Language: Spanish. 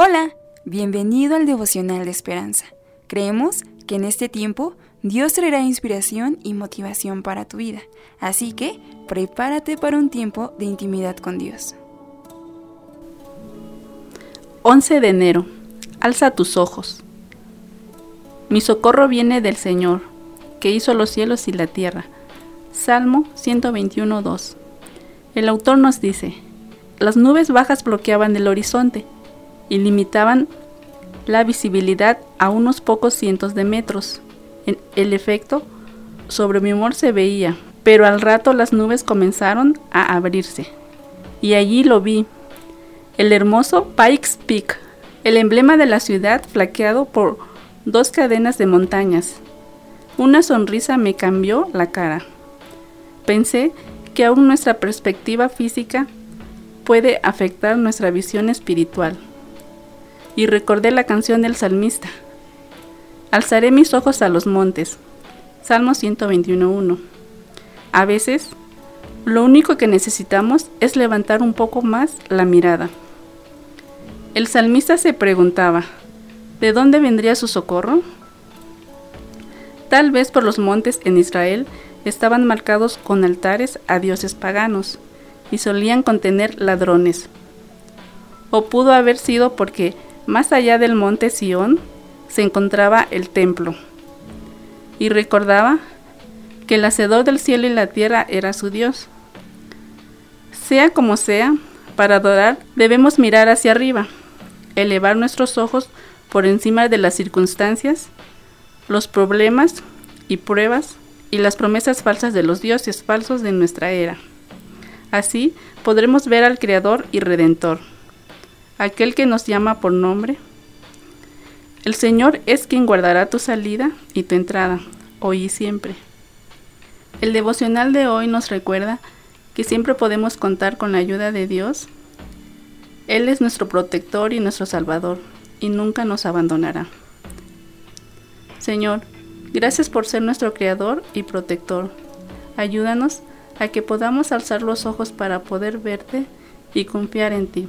Hola, bienvenido al devocional de esperanza. Creemos que en este tiempo Dios traerá inspiración y motivación para tu vida, así que prepárate para un tiempo de intimidad con Dios. 11 de enero. Alza tus ojos. Mi socorro viene del Señor, que hizo los cielos y la tierra. Salmo 121.2. El autor nos dice, las nubes bajas bloqueaban el horizonte, y limitaban la visibilidad a unos pocos cientos de metros. El efecto sobre mi humor se veía, pero al rato las nubes comenzaron a abrirse. Y allí lo vi, el hermoso Pikes Peak, el emblema de la ciudad flaqueado por dos cadenas de montañas. Una sonrisa me cambió la cara. Pensé que aún nuestra perspectiva física puede afectar nuestra visión espiritual y recordé la canción del salmista. Alzaré mis ojos a los montes. Salmo 121.1. A veces, lo único que necesitamos es levantar un poco más la mirada. El salmista se preguntaba, ¿de dónde vendría su socorro? Tal vez por los montes en Israel estaban marcados con altares a dioses paganos y solían contener ladrones. O pudo haber sido porque más allá del monte Sión se encontraba el templo, y recordaba que el hacedor del cielo y la tierra era su Dios. Sea como sea, para adorar debemos mirar hacia arriba, elevar nuestros ojos por encima de las circunstancias, los problemas y pruebas y las promesas falsas de los dioses falsos de nuestra era. Así podremos ver al Creador y Redentor aquel que nos llama por nombre. El Señor es quien guardará tu salida y tu entrada, hoy y siempre. El devocional de hoy nos recuerda que siempre podemos contar con la ayuda de Dios. Él es nuestro protector y nuestro salvador, y nunca nos abandonará. Señor, gracias por ser nuestro Creador y protector. Ayúdanos a que podamos alzar los ojos para poder verte y confiar en ti.